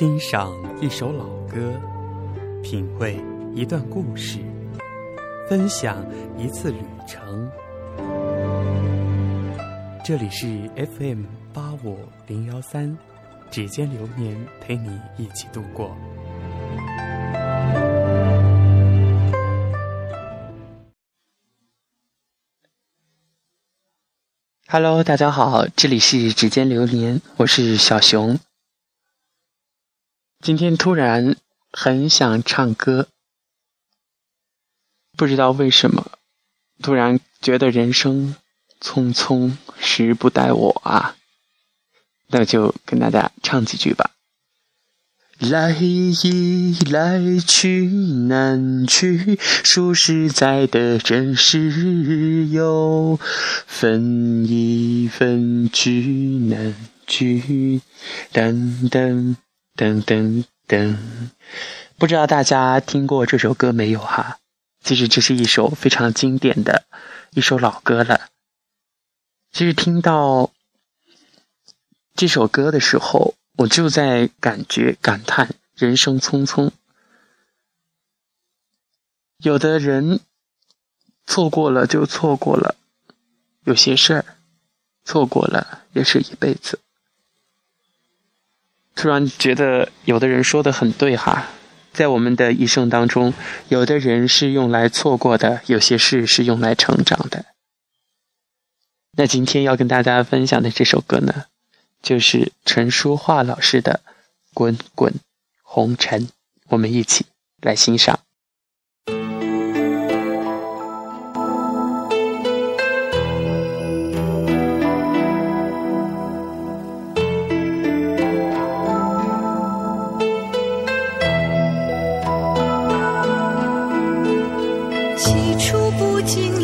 欣赏一首老歌，品味一段故事，分享一次旅程。这里是 FM 八五零幺三，指尖流年陪你一起度过。Hello，大家好，这里是指尖流年，我是小熊。今天突然很想唱歌，不知道为什么，突然觉得人生匆匆，时不待我啊！那就跟大家唱几句吧。来易来去难去，数十载的人世游，分一分聚难聚，等等噔噔噔。不知道大家听过这首歌没有哈？其实这是一首非常经典的一首老歌了。其实听到这首歌的时候。我就在感觉感叹人生匆匆，有的人错过了就错过了，有些事儿错过了也是一辈子。突然觉得有的人说的很对哈，在我们的一生当中，有的人是用来错过的，有些事是用来成长的。那今天要跟大家分享的这首歌呢？就是陈淑桦老师的《滚滚红尘》，我们一起来欣赏。起初不经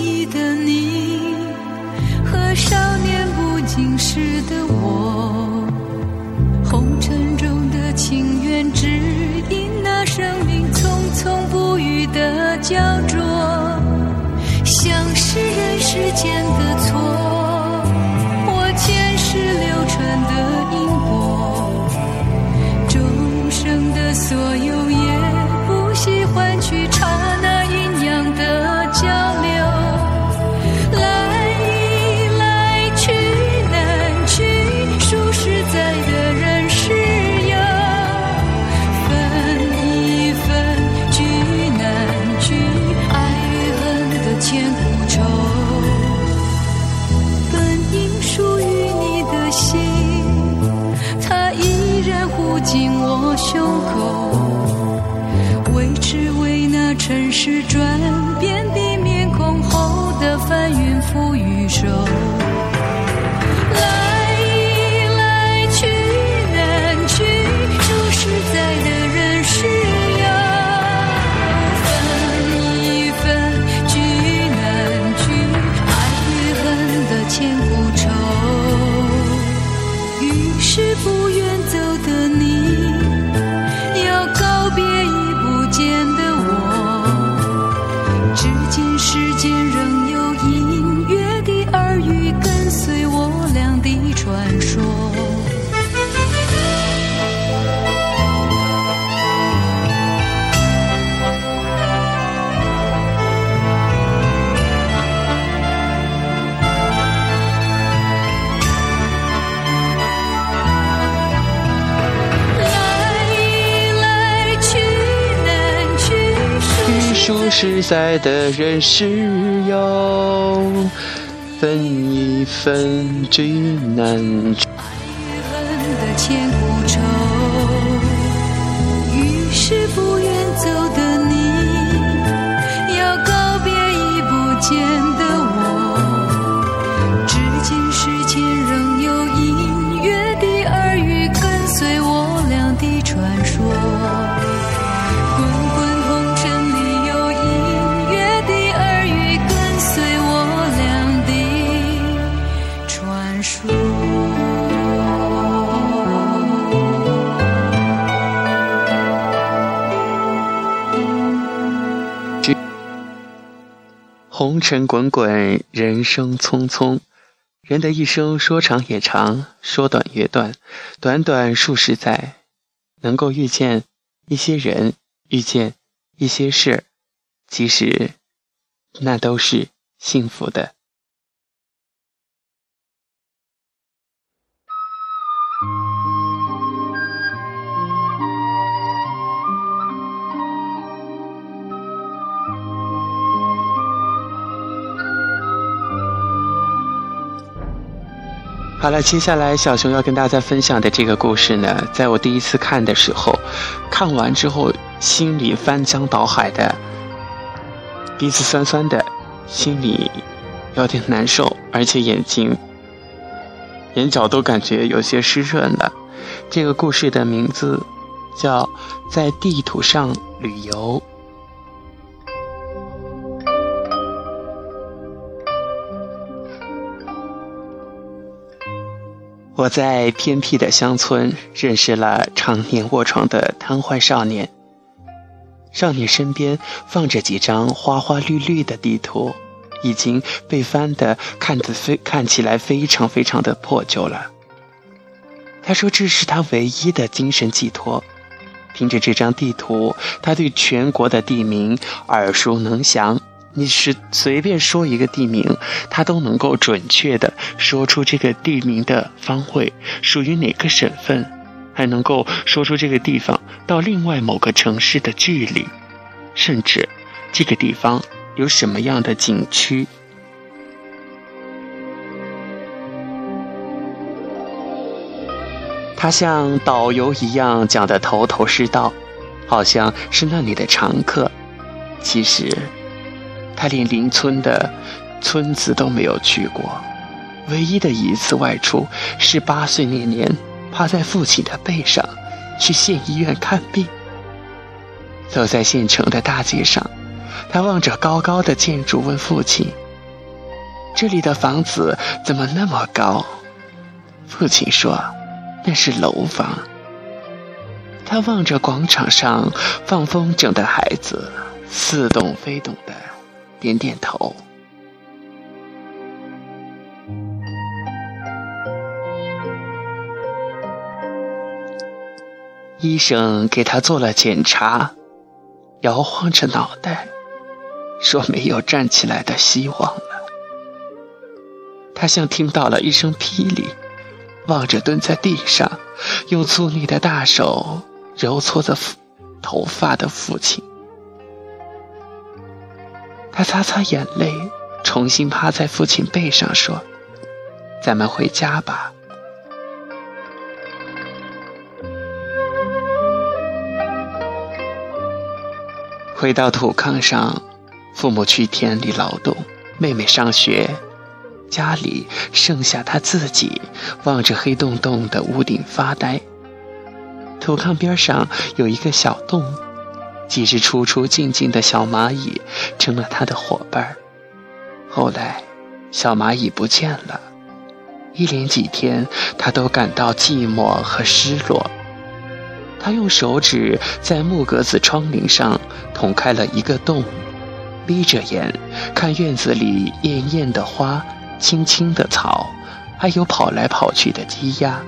实在的人是有，分一分聚难。聚红尘滚滚，人生匆匆。人的一生说长也长，说短也短，短短数十载，能够遇见一些人，遇见一些事，其实那都是幸福的。好了，接下来小熊要跟大家分享的这个故事呢，在我第一次看的时候，看完之后心里翻江倒海的，鼻子酸酸的，心里有点难受，而且眼睛、眼角都感觉有些湿润了。这个故事的名字叫《在地图上旅游》。我在偏僻的乡村认识了常年卧床的瘫痪少年。少年身边放着几张花花绿绿的地图，已经被翻得看得非看起来非常非常的破旧了。他说这是他唯一的精神寄托。凭着这张地图，他对全国的地名耳熟能详。你是随便说一个地名，他都能够准确的说出这个地名的方位，属于哪个省份，还能够说出这个地方到另外某个城市的距离，甚至这个地方有什么样的景区。他像导游一样讲的头头是道，好像是那里的常客，其实。他连邻村的村子都没有去过，唯一的一次外出是八岁那年，趴在父亲的背上去县医院看病。走在县城的大街上，他望着高高的建筑，问父亲：“这里的房子怎么那么高？”父亲说：“那是楼房。”他望着广场上放风筝的孩子，似懂非懂的。点点头。医生给他做了检查，摇晃着脑袋，说没有站起来的希望了。他像听到了一声霹雳，望着蹲在地上，用粗粝的大手揉搓着头发的父亲。他擦擦眼泪，重新趴在父亲背上说：“咱们回家吧。”回到土炕上，父母去田里劳动，妹妹上学，家里剩下他自己，望着黑洞洞的屋顶发呆。土炕边上有一个小洞。几只出出进进的小蚂蚁成了他的伙伴后来，小蚂蚁不见了，一连几天，他都感到寂寞和失落。他用手指在木格子窗棂上捅开了一个洞，眯着眼看院子里艳艳的花、青青的草，还有跑来跑去的鸡鸭。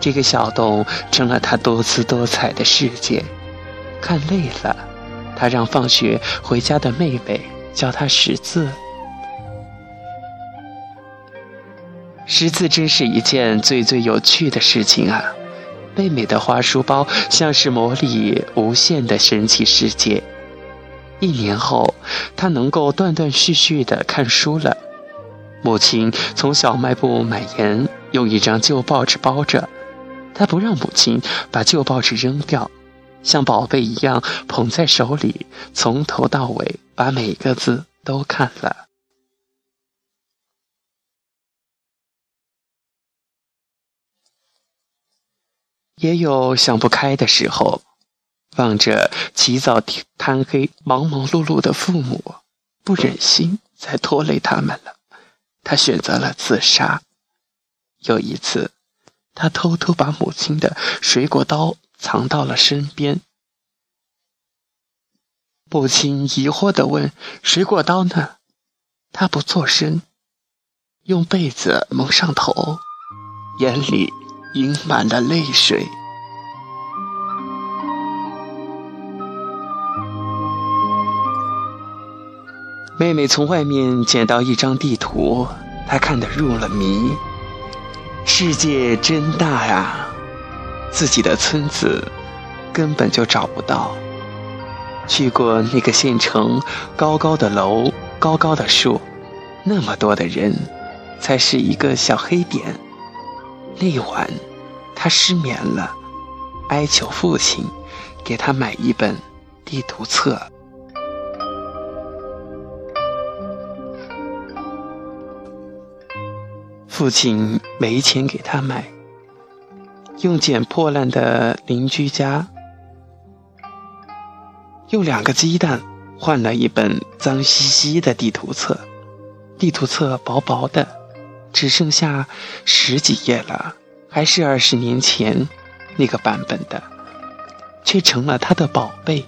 这个小洞成了他多姿多彩的世界。看累了，他让放学回家的妹妹教他识字。识字真是一件最最有趣的事情啊！妹妹的花书包像是魔力无限的神奇世界。一年后，他能够断断续续的看书了。母亲从小卖部买盐，用一张旧报纸包着，他不让母亲把旧报纸扔掉。像宝贝一样捧在手里，从头到尾把每个字都看了。也有想不开的时候，望着起早贪黑、忙忙碌碌的父母，不忍心再拖累他们了，他选择了自杀。有一次，他偷偷把母亲的水果刀。藏到了身边。母亲疑惑的问水果刀呢？他不做声用被子蒙上头眼里盈满了泪水。妹妹从外面捡到一张地图她看得入了迷。世界真大呀自己的村子根本就找不到。去过那个县城，高高的楼，高高的树，那么多的人，才是一个小黑点。那晚，他失眠了，哀求父亲给他买一本地图册。父亲没钱给他买，用捡破烂的邻居家。用两个鸡蛋换了一本脏兮兮的地图册，地图册薄薄的，只剩下十几页了，还是二十年前那个版本的，却成了他的宝贝。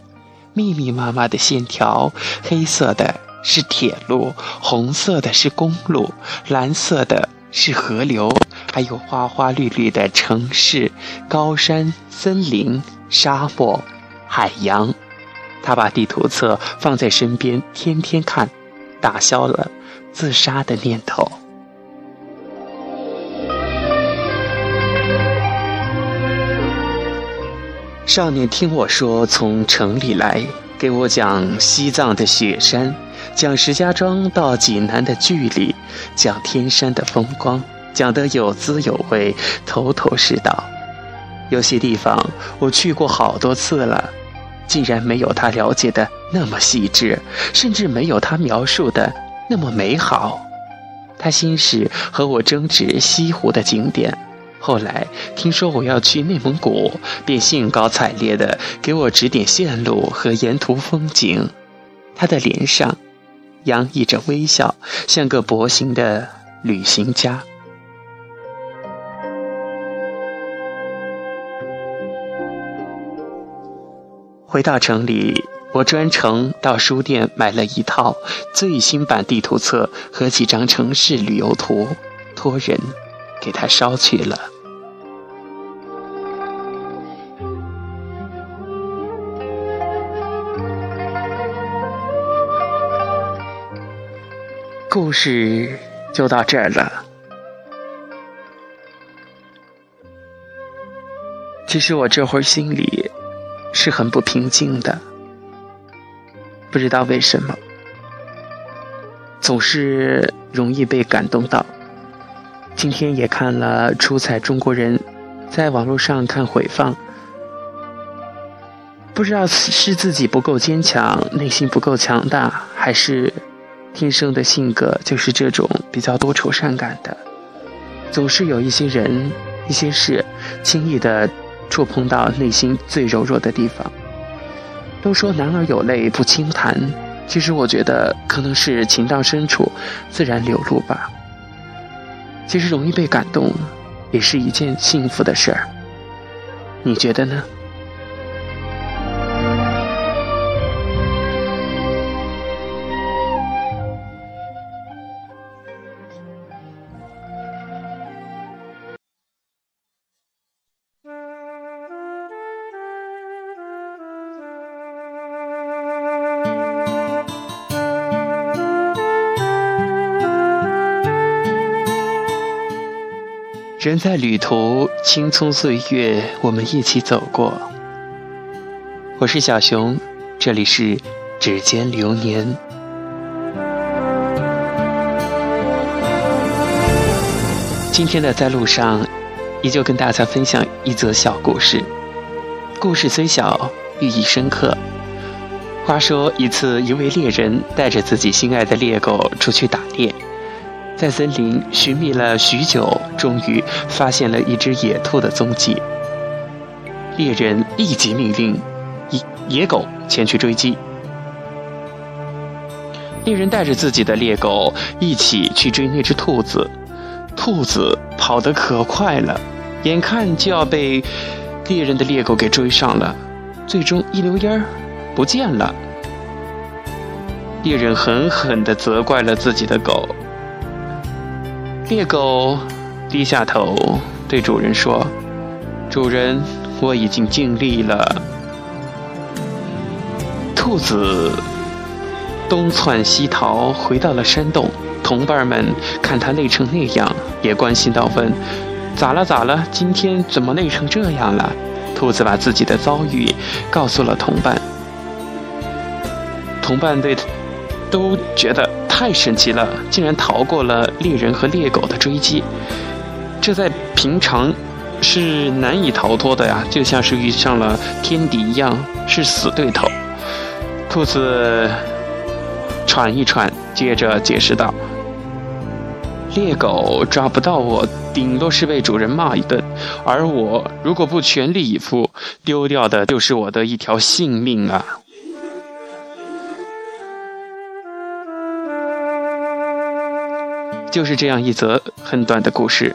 密密麻麻的线条，黑色的是铁路，红色的是公路，蓝色的是河流，还有花花绿绿的城市、高山、森林、沙漠、海洋。他把地图册放在身边，天天看，打消了自杀的念头。少年听我说从城里来，给我讲西藏的雪山，讲石家庄到济南的距离，讲天山的风光，讲得有滋有味，头头是道。有些地方我去过好多次了。竟然没有他了解的那么细致，甚至没有他描述的那么美好。他先是和我争执西湖的景点，后来听说我要去内蒙古，便兴高采烈地给我指点线路和沿途风景。他的脸上洋溢着微笑，像个薄行的旅行家。回到城里，我专程到书店买了一套最新版地图册和几张城市旅游图，托人给他捎去了。故事就到这儿了。其实我这会儿心里……是很不平静的，不知道为什么，总是容易被感动到。今天也看了出彩中国人在网络上看回放，不知道是自己不够坚强，内心不够强大，还是天生的性格就是这种比较多愁善感的，总是有一些人、一些事轻易的。触碰到内心最柔弱的地方。都说男儿有泪不轻弹，其实我觉得可能是情到深处自然流露吧。其实容易被感动，也是一件幸福的事儿。你觉得呢？在旅途，青葱岁月，我们一起走过。我是小熊，这里是指尖流年。今天的在路上，依旧跟大家分享一则小故事。故事虽小，寓意深刻。话说一次，一位猎人带着自己心爱的猎狗出去打猎。在森林寻觅了许久，终于发现了一只野兔的踪迹。猎人立即命令野野狗前去追击。猎人带着自己的猎狗一起去追那只兔子。兔子跑得可快了，眼看就要被猎人的猎狗给追上了，最终一溜烟儿不见了。猎人狠狠地责怪了自己的狗。猎狗低下头，对主人说：“主人，我已经尽力了。”兔子东窜西逃，回到了山洞。同伴们看他累成那样，也关心到问：“咋了？咋了？今天怎么累成这样了？”兔子把自己的遭遇告诉了同伴。同伴对都觉得太神奇了，竟然逃过了猎人和猎狗的追击。这在平常是难以逃脱的呀，就像是遇上了天敌一样，是死对头。兔子喘一喘，接着解释道：“猎狗抓不到我，顶多是被主人骂一顿；而我如果不全力以赴，丢掉的就是我的一条性命啊！”就是这样一则很短的故事。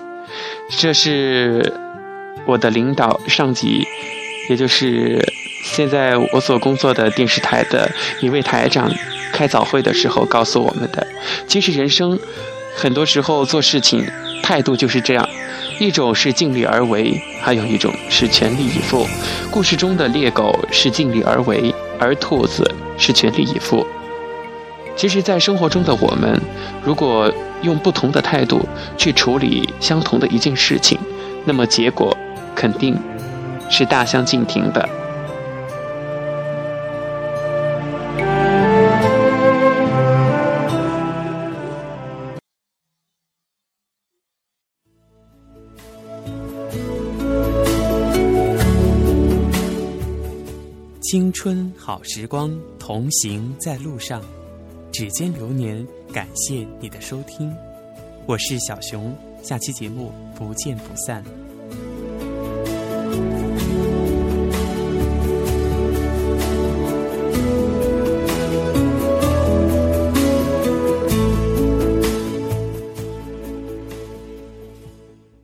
这是我的领导上级，也就是现在我所工作的电视台的一位台长，开早会的时候告诉我们的。其实人生很多时候做事情态度就是这样，一种是尽力而为，还有一种是全力以赴。故事中的猎狗是尽力而为，而兔子是全力以赴。其实，在生活中的我们，如果用不同的态度去处理相同的一件事情，那么结果肯定是大相径庭的。青春好时光，同行在路上。指尖流年，感谢你的收听，我是小熊，下期节目不见不散。